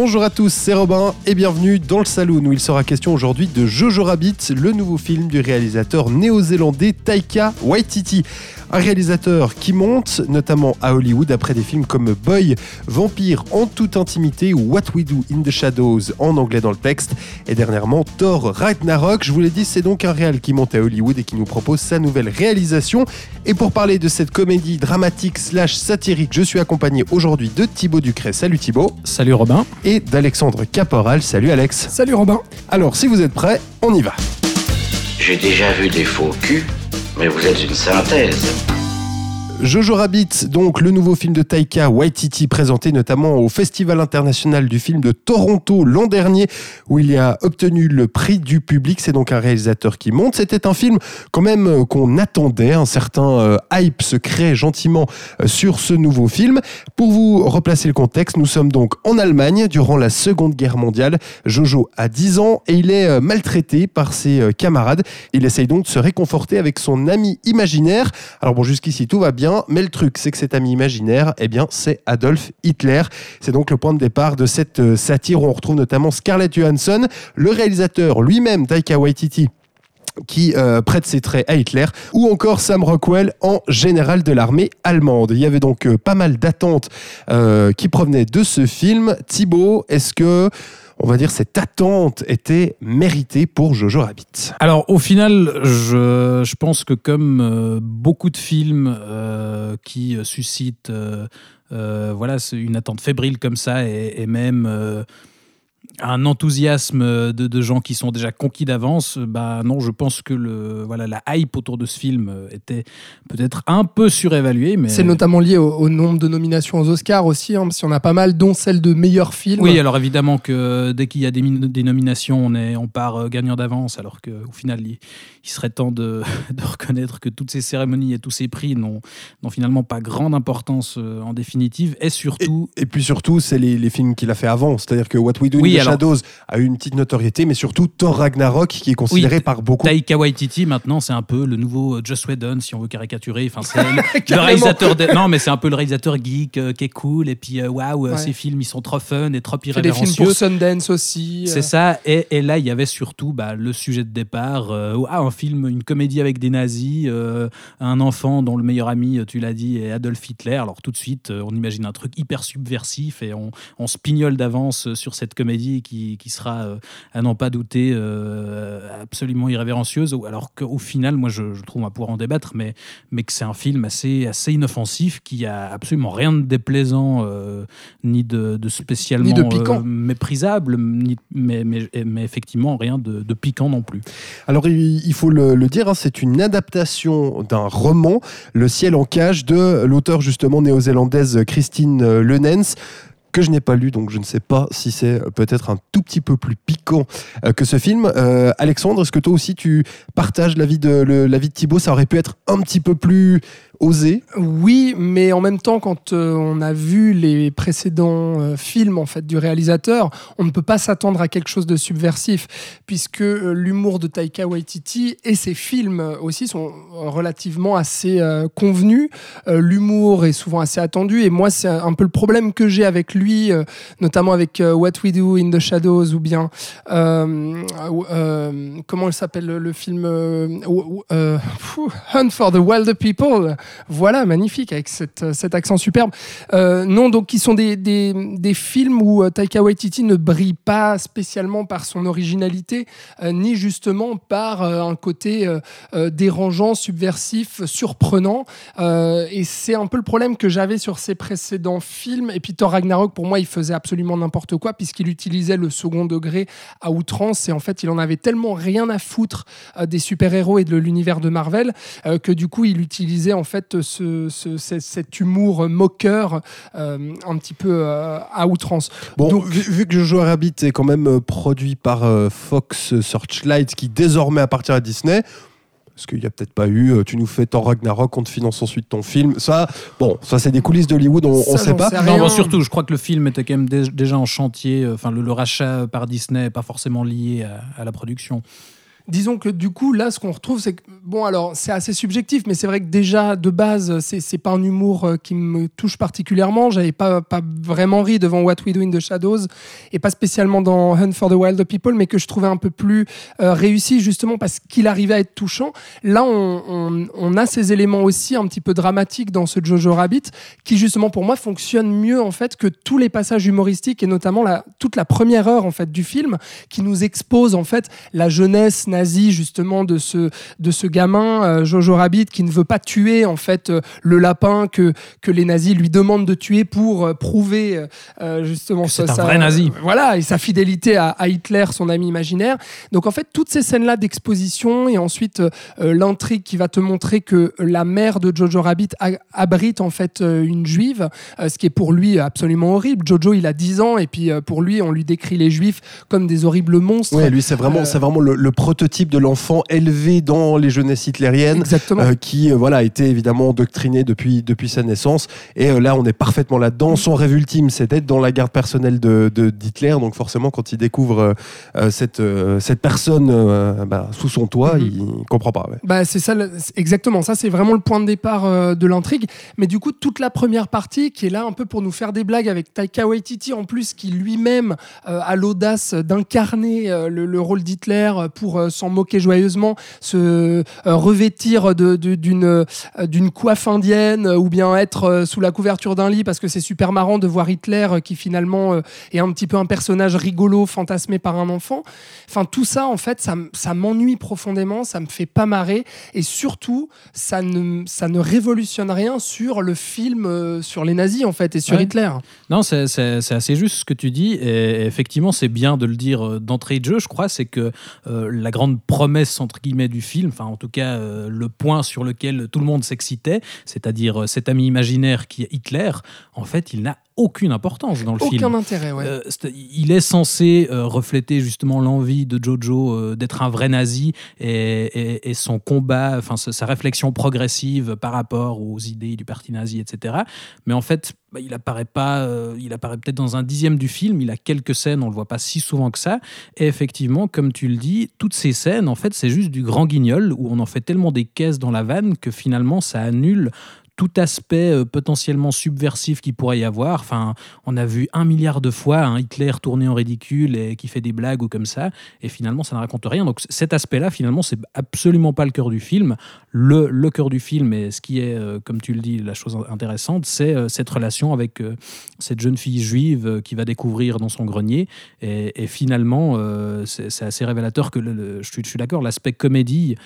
Bonjour à tous, c'est Robin et bienvenue dans le Saloon où il sera question aujourd'hui de Jojo Rabbit, le nouveau film du réalisateur néo-zélandais Taika Waititi. Un réalisateur qui monte notamment à Hollywood après des films comme Boy, Vampire en toute intimité ou What We Do in the Shadows en anglais dans le texte et dernièrement Thor Ragnarok. Je vous l'ai dit, c'est donc un réal qui monte à Hollywood et qui nous propose sa nouvelle réalisation. Et pour parler de cette comédie dramatique slash satirique, je suis accompagné aujourd'hui de Thibaut Ducret. Salut Thibaut. Salut Robin. d'Alexandre Caporal. Salut Alex. Salut Robin. Alors, si vous êtes prêts, on y va. J'ai déjà vu des faux culs, mais vous êtes une synthèse. Jojo Rabbit, donc le nouveau film de Taika Waititi présenté notamment au Festival international du film de Toronto l'an dernier où il a obtenu le prix du public. C'est donc un réalisateur qui monte. C'était un film quand même euh, qu'on attendait. Un certain euh, hype se crée gentiment euh, sur ce nouveau film. Pour vous replacer le contexte, nous sommes donc en Allemagne durant la Seconde Guerre mondiale. Jojo a 10 ans et il est maltraité par ses camarades. Il essaye donc de se réconforter avec son ami imaginaire. Alors bon, jusqu'ici tout va bien mais le truc, c'est que cet ami imaginaire, eh bien, c'est Adolf Hitler. C'est donc le point de départ de cette euh, satire où on retrouve notamment Scarlett Johansson, le réalisateur lui-même, Taika Waititi qui euh, prête ses traits à Hitler, ou encore Sam Rockwell en général de l'armée allemande. Il y avait donc euh, pas mal d'attentes qui provenaient de ce film. Thibaut, est-ce que on va dire, cette attente était méritée pour Jojo Rabbit. Alors, au final, je, pense que comme euh, beaucoup de films euh, qui suscitent euh, voilà, une attente fébrile comme ça, et même un enthousiasme de, de, gens qui sont déjà conquis d'avance, bah non, je pense que le, voilà, la hype autour de ce film était peut-être un peu surévaluée. Mais... C'est notamment lié au, nombre de nominations aux Oscars aussi, hein, parce qu'il y en a pas mal, dont celle de meilleur film. Oui, alors évidemment que dès qu'il y a des, des, nominations, on, est, on part euh, gagnant d'avance, alors qu'au final, il, il, serait temps de, de, reconnaître que toutes ces cérémonies et tous ces prix n'ont finalement pas grande importance euh, en définitive. Et surtout. Et, et puis surtout, c'est les, les, films qu'il a fait avant, c'est-à-dire que What We Do oui, Shadows a eu une petite notoriété, mais surtout Thor Ragnarok, qui est considéré oui, par beaucoup. Taika Waititi, maintenant, c'est un peu le nouveau euh, Joss Whedon, si on veut caricaturer. Enfin, c'est le, réalisateur. De... Non, mais c'est un peu le réalisateur geek euh, qui est cool. Et puis, euh, waouh, wow, ouais. ces films, ils sont trop fun et trop irrévérencieux. des films pour Sundance aussi. C'est ça. Et, et, là, il y avait surtout bah, le sujet de départ. ah, un film, une comédie avec des nazis, un enfant dont le meilleur ami, tu l'as dit, est Adolf Hitler. Alors, tout de suite, on imagine un truc hyper subversif et on, on se pignole d'avance sur cette comédie qui, qui sera, euh, à n'en pas douter, euh, absolument irrévérencieuse, alors qu'au final, moi je, je, trouve, on va pouvoir en débattre, mais, mais que c'est un film assez, assez inoffensif, qui a absolument rien de déplaisant, euh, ni de, de, spécialement ni de méprisable, ni, mais, mais, mais, effectivement rien de, de, piquant non plus. Alors il, il faut le, le dire, hein, c'est une adaptation d'un roman, Le ciel en cage, de l'auteur justement néo-zélandaise Christine Lenens que je n'ai pas lu, donc je ne sais pas si c'est peut-être un tout petit peu plus piquant euh, que ce film. Euh, Alexandre, est-ce que toi aussi tu partages l'avis de, l'avis de Thibaut? Ça aurait pu être un petit peu plus osé Oui, mais en même temps, quand euh, on a vu les précédents euh, films en fait du réalisateur, on ne peut pas s'attendre à quelque chose de subversif, puisque euh, l'humour de Taika Waititi et ses films aussi sont relativement assez convenus. L'humour est souvent assez attendu, et moi, c'est un peu le problème que j'ai avec lui, notamment avec What We Do in the Shadows, ou bien comment il s'appelle le, film Hunt for the Wilder People? Voilà, magnifique, avec cette, cet accent superbe. Euh, non, donc qui sont des, des, des, films où euh, Taika Waititi ne brille pas spécialement par son originalité, euh, ni justement par un côté dérangeant, subversif, surprenant. et c'est un peu le problème que j'avais sur ses précédents films. Et puis Thor Ragnarok, pour moi, il faisait absolument n'importe quoi, puisqu'il utilisait le second degré à outrance. Et en fait, il en avait tellement rien à foutre des super-héros et de l'univers de Marvel, que du coup, il utilisait en fait ce, ce, cet humour moqueur euh, un petit peu euh, à outrance. Bon, Donc, vu, vu, que Jojo Rabbit est quand même produit par euh, Fox Searchlight, qui désormais appartient à Disney, Est-ce qu'il n'y a peut-être pas eu, euh, tu nous fais Thor Ragnarok, on te finance ensuite ton film Ça, bon, ça c'est des coulisses d'Hollywood, on ne sait pas. sais Non, bon, surtout, je crois que le film était quand même dé- déjà en chantier. euh, Enfin, le, le rachat par Disney n'est pas forcément lié à, à la production. Disons que du coup, là, ce qu'on retrouve, c'est que, bon, alors, c'est assez subjectif, mais c'est vrai que déjà, de base, c'est c'est pas un humour euh, qui me touche particulièrement. J'avais pas, pas vraiment ri devant What We Do in the Shadows, et pas spécialement dans Hunt for the Wild People, mais que je trouvais un peu plus euh, réussi, justement, parce qu'il arrivait à être touchant. Là, on, a ces éléments aussi un petit peu dramatiques dans ce Jojo Rabbit, qui, justement, pour moi, fonctionne mieux, en fait, que tous les passages humoristiques, et notamment toute la première heure, en fait, du film, qui nous expose, en fait, la jeunesse justement de ce de ce gamin euh, Jojo Rabbit qui ne veut pas tuer en fait euh, le lapin que que les nazis lui demandent de tuer pour euh, prouver justement Que c'est sa- un vrai nazi. voilà et sa fidélité à, à Hitler son ami imaginaire. Donc en fait toutes ces scènes là d'exposition et ensuite l'intrigue qui va te montrer que la mère de Jojo Rabbit a- abrite en fait euh, une juive euh, ce qui est pour lui absolument horrible. Jojo il a 10 ans et puis euh, pour lui on lui décrit les juifs comme des horribles monstres. Ouais, lui, c'est vraiment, Euh, c'est vraiment le, le prototype de l'enfant élevé dans les jeunesses hitlériennes. euh, qui euh, voilà a été évidemment endoctriné depuis depuis sa naissance et euh, là on est parfaitement là-dedans son rêve ultime c'est d'être dans la garde personnelle de de- d'Hitler donc forcément quand il découvre euh, cette cette personne bah, sous son toit Mhm. il comprend pas ouais. Bah, c'est ça, exactement. Ça, c'est vraiment le point de départ de l'intrigue. Mais du coup, toute la première partie, qui est là un peu pour nous faire des blagues avec Taika Waititi, en plus, qui lui-même a l'audace d'incarner le, le rôle d'Hitler pour s'en moquer joyeusement, se euh, revêtir d'une euh, d'une coiffe indienne euh, ou bien être sous la couverture d'un lit parce que c'est super marrant de voir Hitler qui finalement est un petit peu un personnage rigolo fantasmé par un enfant. Enfin, tout ça, en fait, ça, ça m'ennuie profondément, ça me fait pas marrer. Et surtout, ça ne, ça ne révolutionne rien sur le film sur les nazis, en fait, et sur Ouais. Hitler. Non, c'est assez juste ce que tu dis. Et effectivement, c'est bien de le dire d'entrée de jeu, je crois. C'est que euh, la grande promesse, entre guillemets, du film, enfin, en tout cas, euh, le point sur lequel tout le monde s'excitait, c'est-à-dire euh, cet ami imaginaire qui est Hitler, en fait, il n'a aucune importance dans le film. Aucun intérêt, ouais. Euh, il est censé euh, refléter justement l'envie de Jojo euh, d'être un vrai nazi et, et- et son combat, enfin sa sa réflexion progressive par rapport aux idées du parti nazi, etc. Mais en fait, bah, il apparaît pas, euh, il apparaît peut-être dans un dixième du film. Il a quelques scènes, on le voit pas si souvent que ça. Et effectivement, comme tu le dis, toutes ces scènes, en fait, c'est juste du grand guignol où on en fait tellement des caisses dans la vanne que finalement, ça annule tout aspect euh, potentiellement subversif qu'il pourrait y avoir. Enfin, on a vu un milliard de fois un Hitler tourné en ridicule et qui fait des blagues ou comme ça, et finalement ça ne raconte rien. Donc cet aspect-là, finalement, c'est absolument pas le cœur du film. Le, cœur du film, et ce qui est, euh, comme tu le dis, la chose intéressante, c'est euh, cette relation avec cette jeune fille juive qui va découvrir dans son grenier. Et, finalement, c'est assez révélateur que, le- je je suis d'accord, l'aspect comédie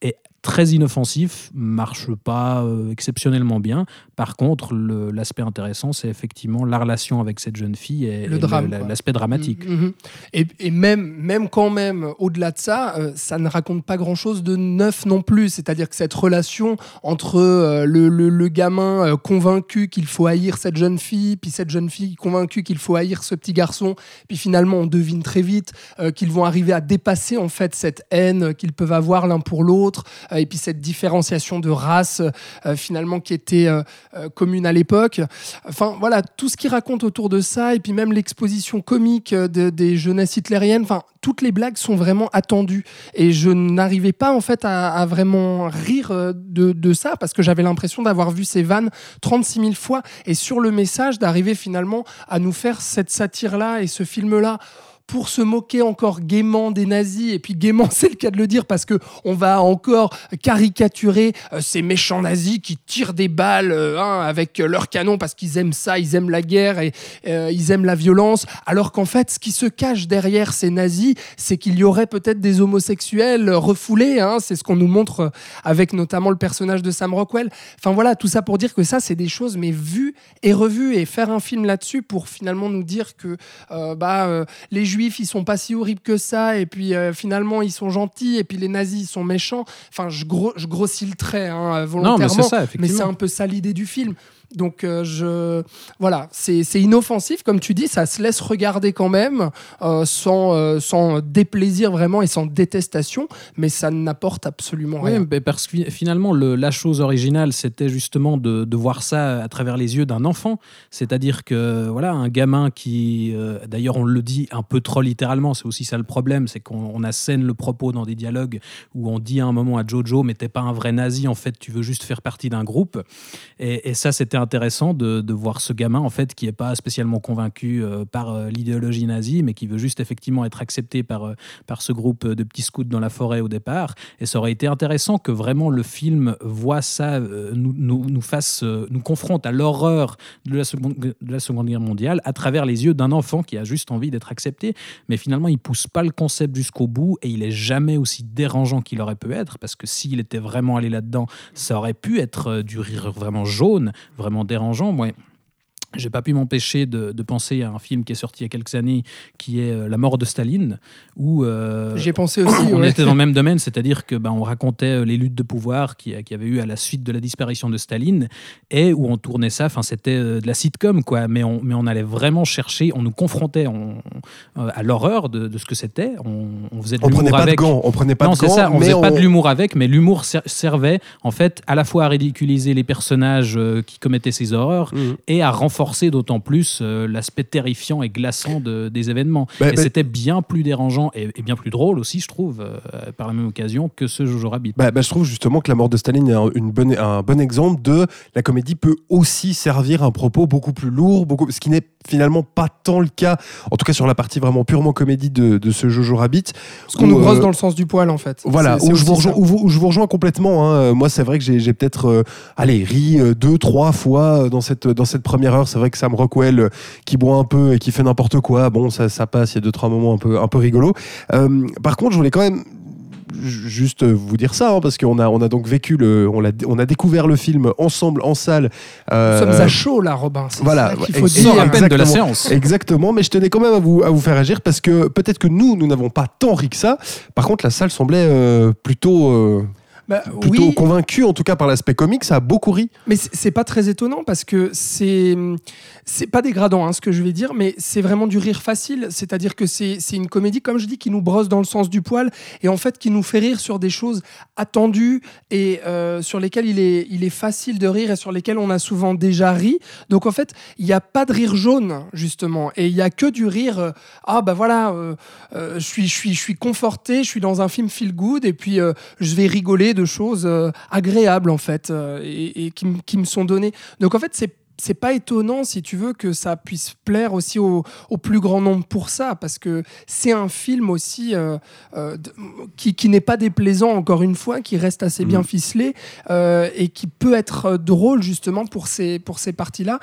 est très inoffensif, marche pas euh, exceptionnellement bien. Par contre, l'aspect intéressant, c'est effectivement la relation avec cette jeune fille et, l'aspect dramatique. Mhm. Et, et même, même quand même, au-delà de ça, euh, ça ne raconte pas grand-chose de neuf non plus. C'est-à-dire que cette relation entre euh, le, le- le gamin convaincu qu'il faut haïr cette jeune fille, puis cette jeune fille convaincue qu'il faut haïr ce petit garçon, puis finalement on devine très vite qu'ils vont arriver à dépasser en fait cette haine qu'ils peuvent avoir l'un pour l'autre, et puis cette différenciation de race euh, finalement qui était euh, euh, commune à l'époque. Enfin voilà, tout ce qui raconte autour de ça, et puis même l'exposition comique euh, de- des jeunesses hitlériennes, enfin toutes les blagues sont vraiment attendues. Et je n'arrivais pas en fait à, vraiment rire euh, de ça, parce que j'avais l'impression d'avoir vu ces vannes 36 000 fois, et sur le message d'arriver finalement à nous faire cette satire-là et ce film-là pour se moquer encore gaiement des nazis et puis gaiement c'est le cas de le dire parce que on va encore caricaturer euh, ces méchants nazis qui tirent des balles euh, hein, avec euh, leurs canons parce qu'ils aiment ça, ils aiment la guerre et ils aiment la violence. Alors qu'en fait ce qui se cache derrière ces nazis c'est qu'il y aurait peut-être des homosexuels refoulés hein, c'est ce qu'on nous montre avec notamment le personnage de Sam Rockwell. Enfin voilà tout ça pour dire que ça c'est des choses mais vues et revues. Et faire un film là-dessus pour finalement nous dire que euh, bah les juifs ils sont pas si horribles que ça et puis euh, finalement ils sont gentils et puis les nazis ils sont méchants. Enfin je, gros, je grossis le trait hein, Non, mais volontairement c'est mais un peu ça l'idée du film Donc, euh, je, voilà, c'est inoffensif, comme tu dis, ça se laisse regarder quand même, euh, sans, euh, sans déplaisir vraiment et sans détestation, mais ça n'apporte absolument Oui, rien. mais parce que fi- finalement, le- la chose originale, c'était justement de, de voir ça à travers les yeux d'un enfant. C'est-à-dire que, voilà, un gamin qui, d'ailleurs, on le dit un peu trop littéralement, c'est aussi ça le problème, c'est qu'on on assène le propos dans des dialogues où on dit à un moment à Jojo, mais t'es pas un vrai nazi, en fait, tu veux juste faire partie d'un groupe. Et, et ça, c'était intéressant de, de voir ce gamin, en fait, qui est pas spécialement convaincu euh, par euh, l'idéologie nazie, mais qui veut juste effectivement être accepté par, euh, par ce groupe de petits scouts dans la forêt au départ. Et ça aurait été intéressant que vraiment le film voit ça, nous, nous, nous fasse, nous confronte à l'horreur de la, seconde, de la Seconde Guerre mondiale à travers les yeux d'un enfant qui a juste envie d'être accepté. Mais finalement, il pousse pas le concept jusqu'au bout et il est jamais aussi dérangeant qu'il aurait pu être parce que s'il était vraiment allé là-dedans, ça aurait pu être du rire vraiment jaune, dérangeant. Moi, j'ai pas pu m'empêcher de, de penser à un film qui est sorti il y a quelques années, qui est euh, La mort de Staline, où euh, pensé aussi. on ouais. était dans le même domaine, c'est-à-dire que ben, on racontait euh, les luttes de pouvoir qui, qui avait eu à la suite de la disparition de Staline et où on tournait ça. Enfin, c'était de la sitcom, quoi. Mais on, mais on allait vraiment chercher, on nous confrontait on- à l'horreur de, de ce que c'était. On, on faisait de On prenait l'humour pas de avec. gants, on prenait pas non, de c'est gants, ça. On faisait pas de l'humour avec, mais l'humour ser- servait en fait à la fois à ridiculiser les personnages qui commettaient ces horreurs Mhm. et à renforcer d'autant plus euh, l'aspect terrifiant et glaçant de- des événements. Bah, et bah- c'était bien plus dérangeant et, et bien plus drôle aussi, je trouve, euh, par la même occasion que ce Jojo Rabbit. Bah, bah, je trouve justement que la mort de Staline est un, une bonne, un bon exemple de la comédie peut aussi servir un propos beaucoup plus lourd, beaucoup, ce qui n'est finalement pas tant le cas, en tout cas sur la partie vraiment purement comédie de, de ce Jojo Rabbit. Parce qu'on nous brosse euh, dans le sens du poil, en fait. Voilà, C'est- c'est où je, vous rejoins, ça. où, vous- où je vous rejoins complètement. hein. Moi, c'est vrai que j'ai j'ai peut-être, euh, allez, ri euh, deux, trois fois dans cette, dans cette première heure. C'est vrai que Sam Rockwell, euh, qui boit un peu et qui fait n'importe quoi, bon, ça, ça passe. Il y a deux, trois moments un peu, un peu rigolos. Euh, par contre, je voulais quand même ju- juste vous dire ça, hein, parce qu'on a, on a donc vécu, le, on, a, on a découvert le film ensemble en salle. Nous euh, sommes à chaud, là, Robin. Voilà, ça qu'il faut dire. à peine de la séance. Exactement, mais je tenais quand même à vous, à vous faire agir parce que peut-être que nous, nous n'avons pas tant ri que ça. Par contre, la salle semblait euh, plutôt, euh, Bah, plutôt oui, convaincue, en tout cas par l'aspect comique. Ça a beaucoup ri. Mais c'est pas très étonnant parce que c'est c'est pas dégradant hein, ce que je vais dire, mais c'est vraiment du rire facile. C'est-à-dire que c'est une comédie, comme je dis, qui nous brosse dans le sens du poil et en fait qui nous fait rire sur des choses attendues et euh, sur lesquelles il est il est facile de rire et sur lesquelles on a souvent déjà ri. Donc en fait, il n'y a pas de rire jaune justement et il y a que du rire. euh, ah bah voilà, euh, je suis je suis je suis conforté, je suis dans un film feel good et puis je vais rigoler de choses euh, agréables en fait euh, et, et qui, me sont données. Donc en fait c'est c'est pas étonnant si tu veux que ça puisse plaire aussi au, au plus grand nombre pour ça parce que c'est un film aussi euh, qui, qui n'est pas déplaisant encore une fois qui reste assez bien ficelé et qui peut être drôle justement pour ces pour ces parties là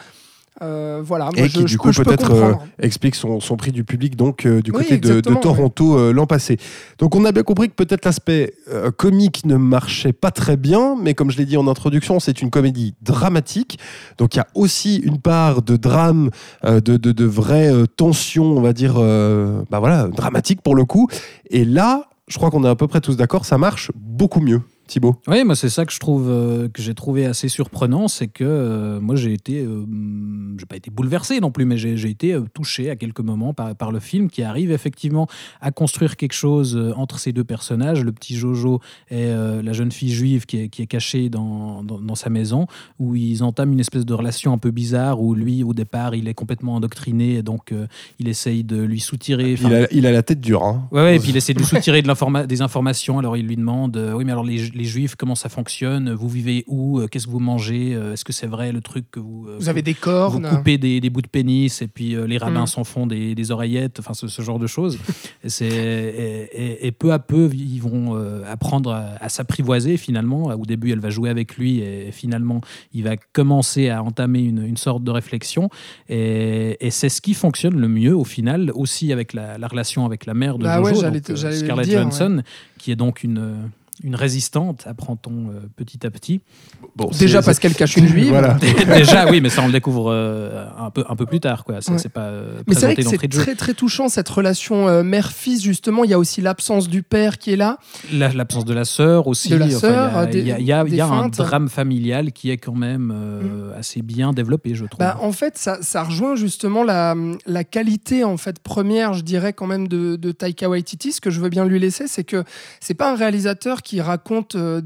Euh, voilà moi, Et je- qui, du coup, peut-être euh, explique son, son prix du public donc euh, du Oui, côté de, Toronto l'an passé. Donc, on a bien compris que peut-être l'aspect comique ne marchait pas très bien, mais comme je l'ai dit en introduction, c'est une comédie dramatique. Donc, il y a aussi une part de drame, de, de, de vraie tension, on va dire, bah voilà, dramatique pour le coup. Et là, je crois qu'on est à peu près tous d'accord, ça marche beaucoup mieux. Thibaut. Oui, moi c'est ça que je trouve euh, que j'ai trouvé assez surprenant, c'est que euh, moi j'ai été, euh, hum, j'ai pas été bouleversé non plus, mais j'ai été euh, touché à quelques moments par, par le film qui arrive effectivement à construire quelque chose entre ces deux personnages, le petit Jojo et la jeune fille juive qui est, qui est cachée dans, dans, dans sa maison, où ils entament une espèce de relation un peu bizarre où lui au départ il est complètement endoctriné et donc il essaye de lui soutirer. Il a, il a la tête dure. Hein. Ouais, ouais, et puis il essaie de lui soutirer de des informations. Alors il lui demande Oui, mais alors les, les juifs, comment ça fonctionne Vous vivez où Euh, Qu'est-ce que vous mangez Euh, Est-ce que c'est vrai le truc que vous. euh, Vous avez des vous cornes. coupez des, des bouts de pénis et puis les rabbins Mm. s'en font des, des oreillettes, enfin ce, ce genre de choses. Et, peu à peu, ils vont apprendre à, à s'apprivoiser finalement. Au début, elle va jouer avec lui et finalement, il va commencer à entamer une, une sorte de réflexion. Et, et c'est ce qui fonctionne le mieux au final, aussi avec la, la relation avec la mère de Bah Jojo, donc, Scarlett dire, Johansson, qui est donc une, une résistante, apprend-on euh, petit à petit. Bon, Déjà qu'elle cache une juive. Voilà. Déjà, oui, mais ça on le découvre euh, un, peu, un peu plus tard. quoi. Ça, Ouais. C'est pas euh, Mais c'est vrai que c'est très très touchant cette relation euh, mère-fils justement. Il y a aussi l'absence du père qui est là. La- L'absence de la sœur aussi. De la Enfin, sœur, il y a, il y a- il y a- il y a un drame familial qui est quand même euh, assez bien développé, je trouve. Bah, en fait, ça, ça rejoint justement la, la qualité en fait première, je dirais quand même de, de Taika Waititi. Ce que je veux bien lui laisser, c'est que c'est pas un réalisateur qui raconte. euh,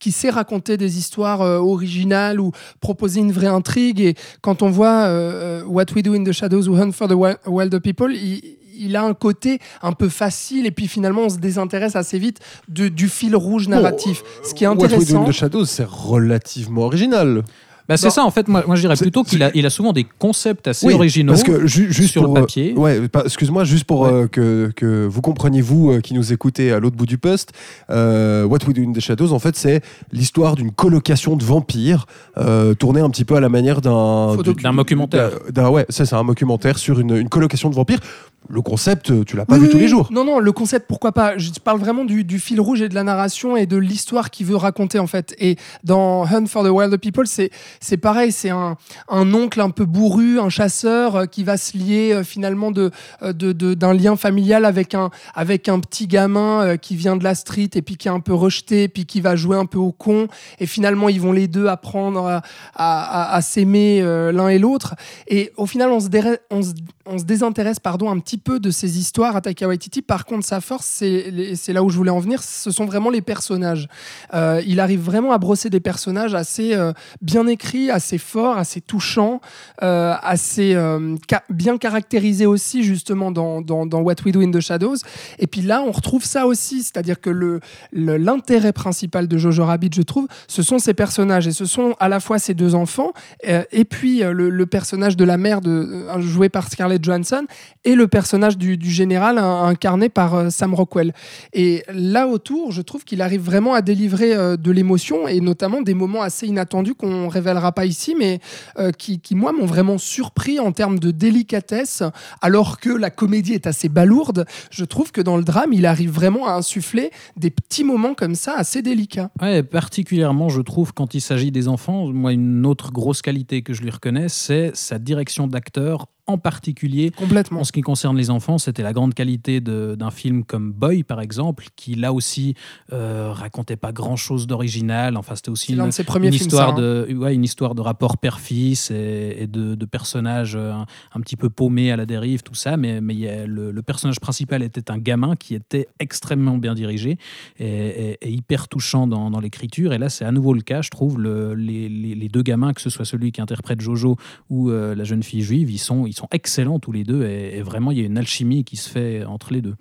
qui sait raconter des histoires euh, originales ou proposer une vraie intrigue. Et quand on voit euh, What We Do in the Shadows ou Hunt for the Wi- Wilder People, il, il a un côté un peu facile et puis finalement on se désintéresse assez vite de- du fil rouge narratif. Ce qui est What We Do intéressant. in the Shadows, c'est relativement original. Bah, c'est ça, en fait, moi, moi je dirais plutôt qu'il a, il a souvent des concepts assez Oui, originaux Parce que ju- juste sur pour, le euh, papier. Ouais, pas- excuse-moi, juste pour Ouais. euh, que, que vous compreniez, vous euh, qui nous écoutez à l'autre bout du poste, euh, What We Do in the Shadows, en fait, c'est l'histoire d'une colocation de vampires euh, tournée un petit peu à la manière d'un. D'un documentaire. ouais, ça, c'est un documentaire sur une, une colocation de vampires. Le concept, euh, tu l'as pas Oui, vu oui, tous les jours. Non, non, le concept, pourquoi pas? Je parle vraiment du, du fil rouge et de la narration et de l'histoire qu'il veut raconter, en fait. Et dans Hunt for the Wilder People, c'est c'est pareil. C'est un, oncle un peu bourru, un chasseur euh, qui va se lier euh, finalement euh, de- d'un lien familial avec un, avec un petit gamin qui vient de la street et puis qui est un peu rejeté, puis qui va jouer un peu au con. Et finalement, ils vont les deux apprendre à, s'aimer l'un et l'autre. Et au final, on se, on se, désintéresse pardon, un petit peu de ces histoires à Taika Waititi. Par contre, sa force, c'est c'est là où je voulais en venir, ce sont vraiment les personnages. Il arrive vraiment à brosser des personnages assez bien écrits, assez forts, assez touchants, euh, assez euh, bien caractérisés aussi, justement, dans, What We Do in the Shadows. Et puis là, on retrouve ça aussi, c'est-à-dire que l'intérêt principal de Jojo Rabbit, je trouve, ce sont ces personnages. Et ce sont à la fois ces deux enfants, euh, et puis le, personnage de la mère de, joué par Scarlett Johansson, et le personnage du, du général un- incarné par Sam Rockwell. Et là autour, je trouve qu'il arrive vraiment à délivrer de l'émotion, et notamment des moments assez inattendus qu'on pas ici, mais euh, qui, qui, moi, m'ont vraiment surpris en termes de délicatesse, alors que la comédie est assez balourde. Je trouve que dans le drame, il arrive vraiment à insuffler des petits moments comme ça assez délicats. Ouais, particulièrement, je trouve, quand il s'agit des enfants, moi, une autre grosse qualité que je lui reconnais, c'est sa direction d'acteur, en particulier Complètement. En ce qui concerne les enfants, c'était la grande qualité d'un film comme Boy, par exemple, qui là aussi euh, racontait pas grand-chose d'original. Enfin, c'était aussi une, de ses premiers une films, histoire ça, hein. de, ouais, une histoire de rapport père-fils et, et de, de personnages euh, un, un petit peu paumés à la dérive, tout ça. Mais, mais a le, le personnage principal était un gamin qui était extrêmement bien dirigé et, et- et hyper touchant dans, dans l'écriture. Et là, c'est à nouveau le cas, je trouve. Le- les, les- les deux gamins, que ce soit celui qui interprète Jojo ou euh, la jeune fille juive, ils sont, ils sont excellents tous les deux. Et, et vraiment, il y a une alchimie qui se fait entre les deux.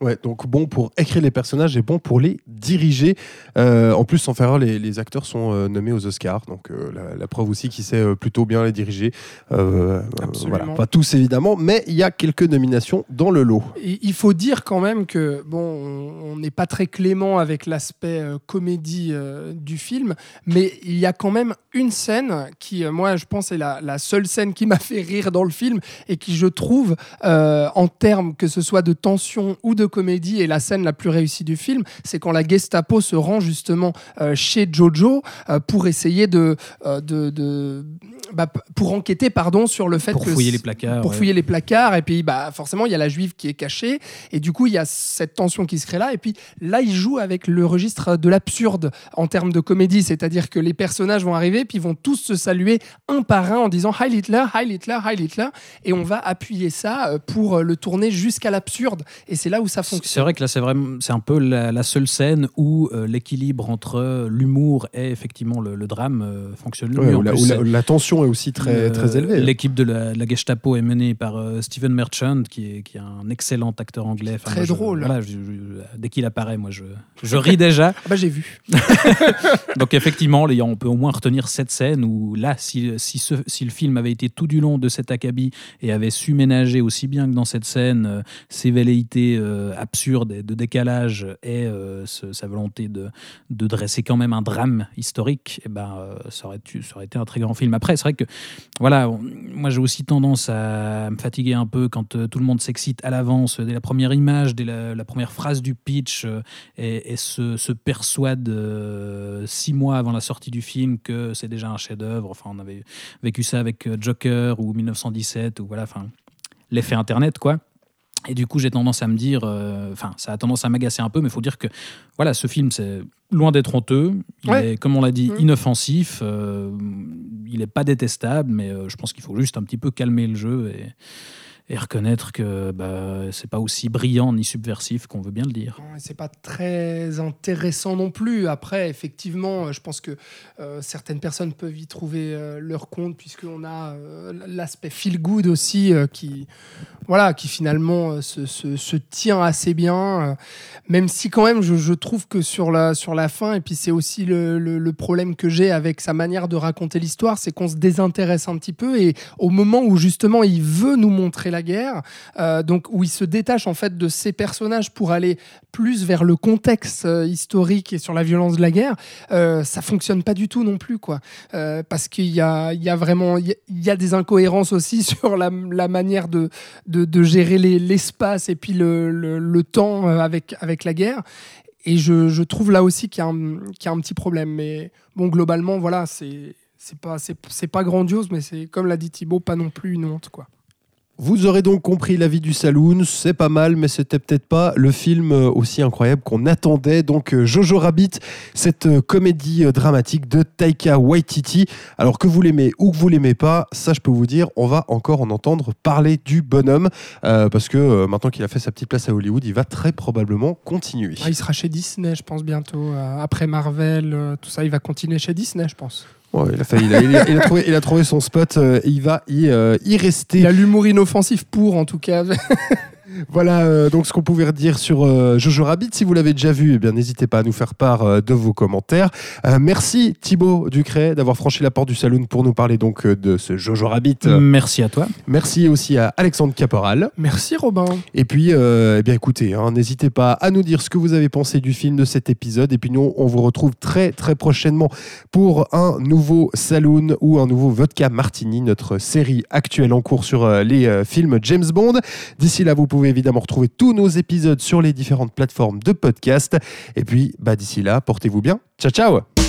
Ouais, donc bon pour écrire les personnages et bon pour les diriger. Euh, en plus, sans faire rare, les, les acteurs sont euh, nommés aux Oscars, donc euh, la, la preuve aussi qu'il sait plutôt bien les diriger. Absolument. voilà, pas tous évidemment, mais il y a quelques nominations dans le lot. Et il faut dire quand même que bon, on n'est pas très clément avec l'aspect comédie du film, mais il y a quand même une scène qui, moi, je pense, est la, la seule scène qui m'a fait rire dans le film et qui, je trouve, en termes que ce soit de tension ou de comédie, est la scène la plus réussie du film. C'est quand la Gestapo se rend justement euh, chez Jojo euh, pour essayer de, euh, de, de- bah, pour enquêter, pardon, sur le fait Pour que fouiller les placards. pour ouais. fouiller les placards et puis bah forcément il y a la juive qui est cachée et du coup il y a cette tension qui se crée là et puis là il joue avec le registre de l'absurde en termes de comédie c'est-à-dire que les personnages vont arriver puis vont tous se saluer un par un en disant Heil Hitler Heil Hitler Heil Hitler et on va appuyer ça pour le tourner jusqu'à l'absurde et c'est là où ça C'est fonctionne vrai que là, c'est vraiment, c'est un peu la, la seule scène où euh, l'équilibre entre l'humour et effectivement le, le drame euh, fonctionne le Ouais, mieux. En où la, plus, où la- tension est aussi très, Euh, très élevée. L'équipe de la, de la Gestapo est menée par euh, Stephen Merchant, qui est, qui est un excellent acteur anglais. Enfin, Très moi, je- drôle. voilà, je- je- dès qu'il apparaît, moi, je, je ris déjà. Ah bah j'ai vu Donc effectivement, les- on peut au moins retenir cette scène où là, si, si, ce- si le film avait été tout du long de cet acabit et avait su ménager aussi bien que dans cette scène euh, ses velléités euh, absurde et de décalage et sa volonté de, dresser quand même un drame historique, eh ben, ça, aurait, ça aurait été un très grand film. Après, c'est vrai que voilà, moi j'ai aussi tendance à me fatiguer un peu quand tout le monde s'excite à l'avance dès la première image, dès la, première phrase du pitch et, se, se, persuade six mois avant la sortie du film que c'est déjà un chef-d'œuvre. Enfin, on avait vécu ça avec Joker ou 1917 ou voilà, enfin l'effet Internet, quoi. Et du coup, j'ai tendance à me dire, euh, enfin, ça a tendance à m'agacer un peu, mais il faut dire que, voilà, ce film, c'est loin d'être honteux. Il est, comme on l'a dit, mm. inoffensif. Euh, il n'est pas détestable, mais euh, je pense qu'il faut juste un petit peu calmer le jeu et, et reconnaître que bah, c'est pas aussi brillant ni subversif qu'on veut bien le dire. C'est pas très intéressant non plus. Après, effectivement, je pense que euh, certaines personnes peuvent y trouver euh, leur compte puisqu'on a euh, l'aspect feel good aussi qui, voilà, qui finalement se, se, tient assez bien. même si quand même, je, je, trouve que sur la, sur la fin, et puis c'est aussi le, le, le, problème que j'ai avec sa manière de raconter l'histoire, c'est qu'on se désintéresse un petit peu et au moment où justement il veut nous montrer la guerre, euh, donc où il se détache en fait de ces personnages pour aller plus vers le contexte euh, historique et sur la violence de la guerre, euh, ça fonctionne pas du tout non plus quoi, parce qu'il y a, il y a vraiment il y, a des incohérences aussi sur la, manière de, de, gérer l'espace et puis le, le, temps avec avec la guerre. Et je, trouve là aussi qu'il y, y, a un petit problème. Mais bon, globalement, voilà, c'est c'est pas c'est pas grandiose mais c'est comme l'a dit Thibaut pas non plus une honte quoi vous aurez donc compris la vie du saloon, c'est pas mal, mais c'était peut-être pas le film euh, aussi incroyable qu'on attendait. Donc euh, Jojo Rabbit, cette euh, comédie dramatique de Taika Waititi. Alors que vous l'aimez ou que vous l'aimez pas, ça je peux vous dire, on va encore en entendre parler du bonhomme, parce que maintenant qu'il a fait sa petite place à Hollywood, il va très probablement continuer. Ah, il sera chez Disney, je pense bientôt. après Marvel, tout ça, il va continuer chez Disney, je pense il, a trouvé, son spot euh, il va euh, y rester. Il a l'humour inoffensif pour, en tout cas. Voilà euh, donc ce qu'on pouvait dire sur euh, Jojo Rabbit. Si vous l'avez déjà vu, eh bien n'hésitez pas à nous faire part euh, de vos commentaires. merci Thibaut Ducret d'avoir franchi la porte du saloon pour nous parler donc de ce Jojo Rabbit. Merci à toi. Merci aussi à Alexandre Caporal. Merci Robin. Et puis eh bien écoutez, hein, n'hésitez pas à nous dire ce que vous avez pensé du film de cet épisode. Et puis nous, on vous retrouve très très prochainement pour un nouveau saloon ou un nouveau vodka martini, notre série actuelle en cours sur les films James Bond. D'ici là, vous pouvez évidemment retrouver tous nos épisodes sur les différentes plateformes de podcast. Et puis, bah, d'ici là, portez-vous bien. Ciao, ciao